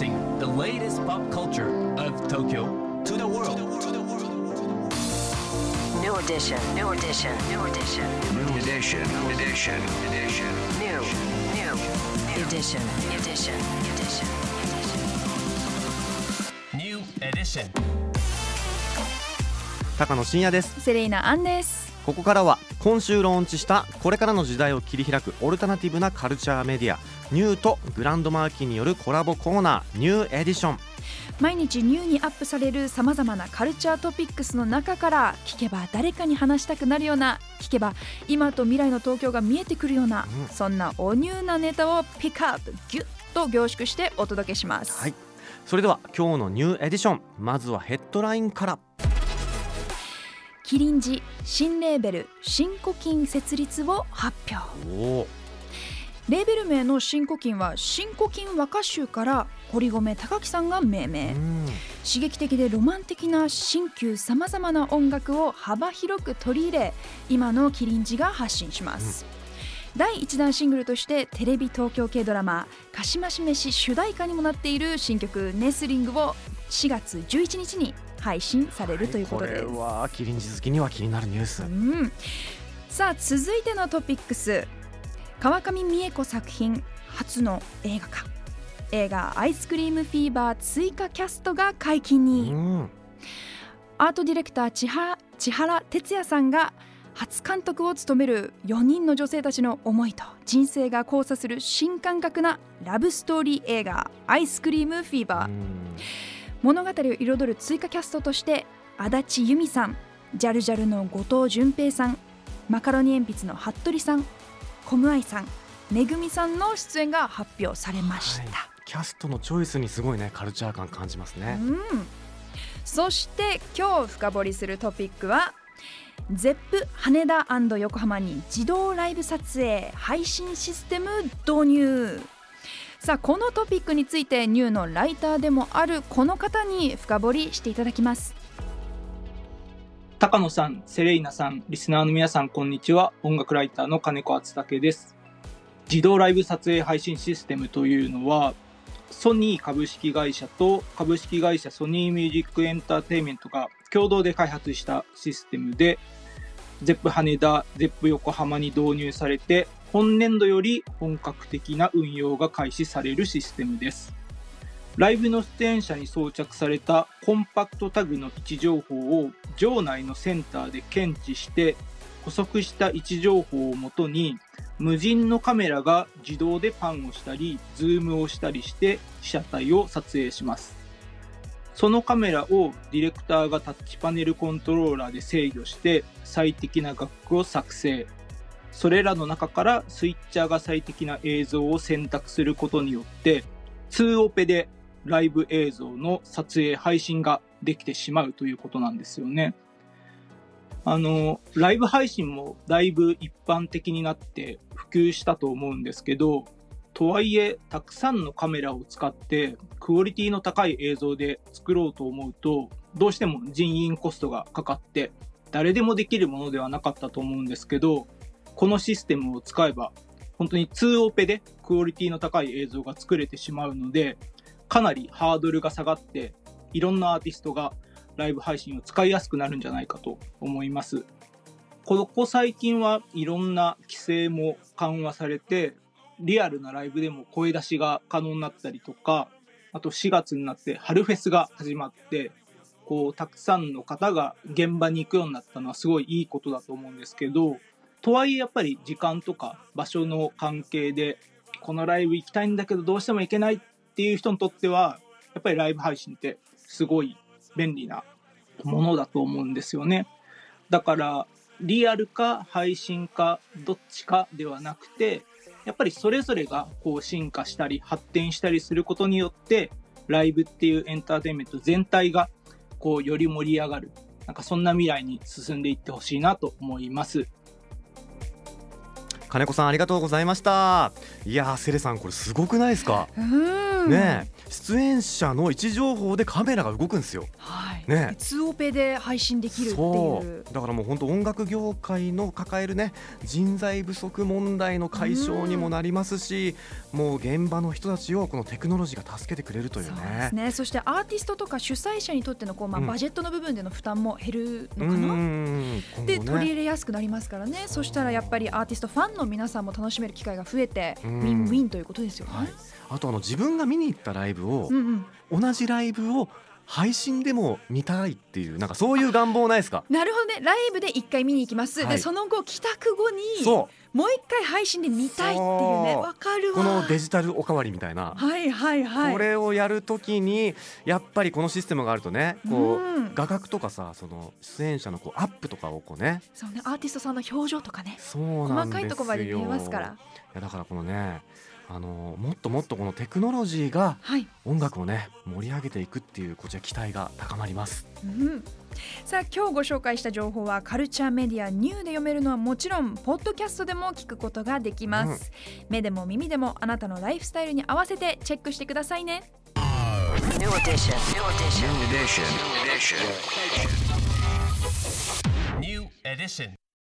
Introducing the latest pop culture of Tokyo to the world. New edition. New edition. New edition. New edition. New edition. Edition. New. New. Edition. Edition. Edition. New edition. 高野真也ですセレイナアンですここからは今週ローンチしたこれからの時代を切り開くオルタナティブなカルチャーメディアNiEW と GRAND MARQUEE によるコラボコーナー NiEW EDITION。毎日 NiEW にアップされるさまざまなカルチャートピックスの中から聞けば誰かに話したくなるような聞けば今と未来の東京が見えてくるような、うん。そんなおニューなネタをピックアップギュッと凝縮してお届けします、はい。それでは今日の NiEW EDITION。まずはヘッドラインから。キリンジ新レーベル新古今設立を発表レーベル名の新古今は新古今和歌集から堀米貴樹さんが命名、うん。刺激的でロマン的な新旧さまざまな音楽を幅広く取り入れ今のキリンジが発信します、第1弾シングルとしてテレビ東京系ドラマ「かしまし飯」主題歌にもなっている新曲「ネスリング」を4月11日に配信されるということです、これはキリンジ好きには気になるニュース。うん、さあ続いてのトピックス川上美恵子作品初の映画化。映画「アイスクリームフィーバー」追加キャストが解禁に、うん。アートディレクター千原千原哲也さんが初監督を務める4人の女性たちの思いと人生が交差する新感覚なラブストーリー映画「アイスクリームフィーバー」物語を彩る追加キャストとして足立由美さんジャルジャルの後藤淳平さんマカロニ鉛筆の服部さんコムアイさんめぐみさんの出演が発表されました、はい。キャストのチョイスにすごいねカルチャー感感じますね。うん、そして今日深掘りするトピックは ZEP 羽田横浜に自動ライブ撮影配信システム導入。さあこのトピックについてニューのライターでもあるこの方に深掘りしていただきます高野さん、セレイナさん、リスナーの皆さん、こんにちは。音楽ライターの金子敦武です。自動ライブ撮影配信システムというのは、ソニー株式会社と株式会社ソニーミュージックエンターテイメントが共同で開発したシステムで、ZEP 羽田、ZEP 横浜に導入されて、本年度より本格的な運用が開始されるシステムです。ライブの出演者に装着されたコンパクトタグの位置情報を場内のセンサーで検知して捕捉した位置情報をもとに無人のカメラが自動でパンをしたりズームをしたりして被写体を撮影します。そのカメラをディレクターがタッチパネルコントローラーで制御して最適な画角を作成。それらの中からスイッチャーが最適な映像を選択することによって2オペでライブ映像の撮影配信ができてしまうということなんですよね。あの、ライブ配信もだいぶ一般的になって普及したと思うんですけど、とはいえ、たくさんのカメラを使ってクオリティの高い映像で作ろうと思うと、どうしても人員コストがかかって、誰でもできるものではなかったと思うんですけど、このシステムを使えば、本当に2オペでクオリティの高い映像が作れてしまうので、かなりハードルが下がって、いろんなアーティストがライブ配信を使いやすくなるんじゃないかと思います。ここ最近はいろんな規制も緩和されて、リアルなライブでも声出しが可能になったりとか、あと4月になって春フェスが始まって、こう、たくさんの方が現場に行くようになったのはすごいいいことだと思うんですけど、とはいえやっぱり時間とか場所の関係で、このライブ行きたいんだけどどうしても行けないっていう人にとっては、やっぱりライブ配信ってすごい便利なものだと思うんですよね。だから、リアルか配信かどっちかではなくて、やっぱりそれぞれがこう進化したり発展したりすることによって、ライブっていうエンターテインメント全体がこうより盛り上がる。なんかそんな未来に進んでいってほしいなと思います。金子さんありがとうございましたいやーセレさんこれすごくないですか、うんねえ。出演者の位置情報でカメラが動くんですよ。はい。はいね2オペで配信できるってそいう。う。だからもう本当音楽業界の抱えるね人材不足問題の解消にもなりますし、もう現場の人たちをこのテクノロジーが助けてくれるというそうでねす。ね。そしてアーティストとか主催者にとってのこう、まあうん。バジェットの部分での負担も減るのかな、うんでね。取り入れやすくなりますからね。そしたらやっぱりアーティストファンの皆さんも楽しめる機会が増えて、うん。ウィンウィンということですよね。はい、あとあの自分が見に行ったライブを、うんうん、同じライブを配信でも見たいっていうなんかそういう願望ないですか？なるほどね。ライブで一回見に行きます、はい。でその後帰宅後にもう一回配信で見たいっていうね。わかるわ。このデジタルおかわりみたいな、はいはいはい。これをやるときにやっぱりこのシステムがあるとねこう、うん。画角とかさその出演者のこうアップとかをこうね。そうね。アーティストさんの表情とかね。そうなんですよ。細かいとこまで見えますから。いやだからこのねあのもっともっとこのテクノロジーがはい、音楽をね盛り上げていくっていうこちら期待が高まりますうん、さあ今日ご紹介した情報はカルチャーメディアニューで読めるのはもちろんポッドキャストでも聞くことができます、目でも耳でもあなたのライフスタイルに合わせてチェックしてくださいね New edition. New edition. New edition. New edition. New edition.